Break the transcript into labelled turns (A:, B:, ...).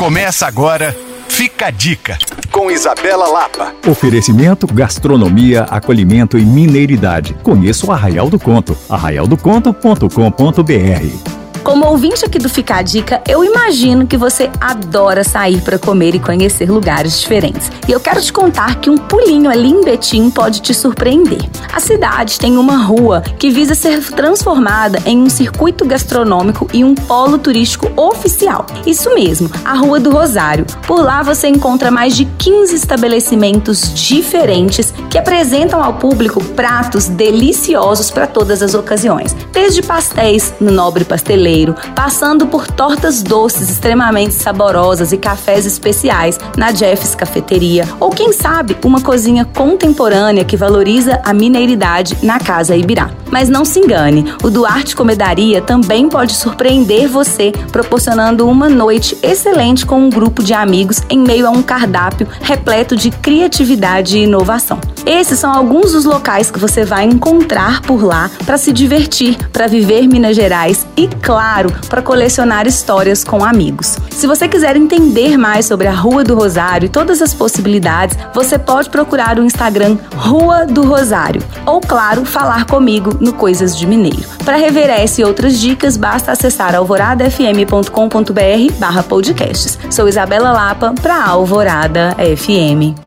A: Começa agora, fica a dica, com Isabela Lapa.
B: Oferecimento, gastronomia, acolhimento e mineiridade. Conheça o Arraial do Conto, arraialdoconto.com.br.
C: Como ouvinte aqui do Fica a Dica, eu imagino que você adora sair para comer e conhecer lugares diferentes. E eu quero te contar que um pulinho ali em Betim pode te surpreender. A cidade tem uma rua que visa ser transformada em um circuito gastronômico e um polo turístico oficial. Isso mesmo, a Rua do Rosário. Por lá você encontra mais de 15 estabelecimentos diferentes que apresentam ao público pratos deliciosos para todas as ocasiões. Desde pastéis no Nobre Pasteleiro passando por tortas doces extremamente saborosas e cafés especiais na Jeff's Cafeteria, ou quem sabe uma cozinha contemporânea que valoriza a mineiridade na Casa Ibirá. Mas não se engane, o Duarte Comedaria também pode surpreender você, proporcionando uma noite excelente com um grupo de amigos em meio a um cardápio repleto de criatividade e inovação. Esses são alguns dos locais que você vai encontrar por lá para se divertir, para viver Minas Gerais e, claro, para colecionar histórias com amigos. Se você quiser entender mais sobre a Rua do Rosário e todas as possibilidades, você pode procurar o Instagram Rua do Rosário ou, claro, falar comigo no Coisas de Mineiro. Para rever essa e outras dicas, basta acessar alvoradafm.com.br barra podcasts. Sou Isabela Lapa para Alvorada FM.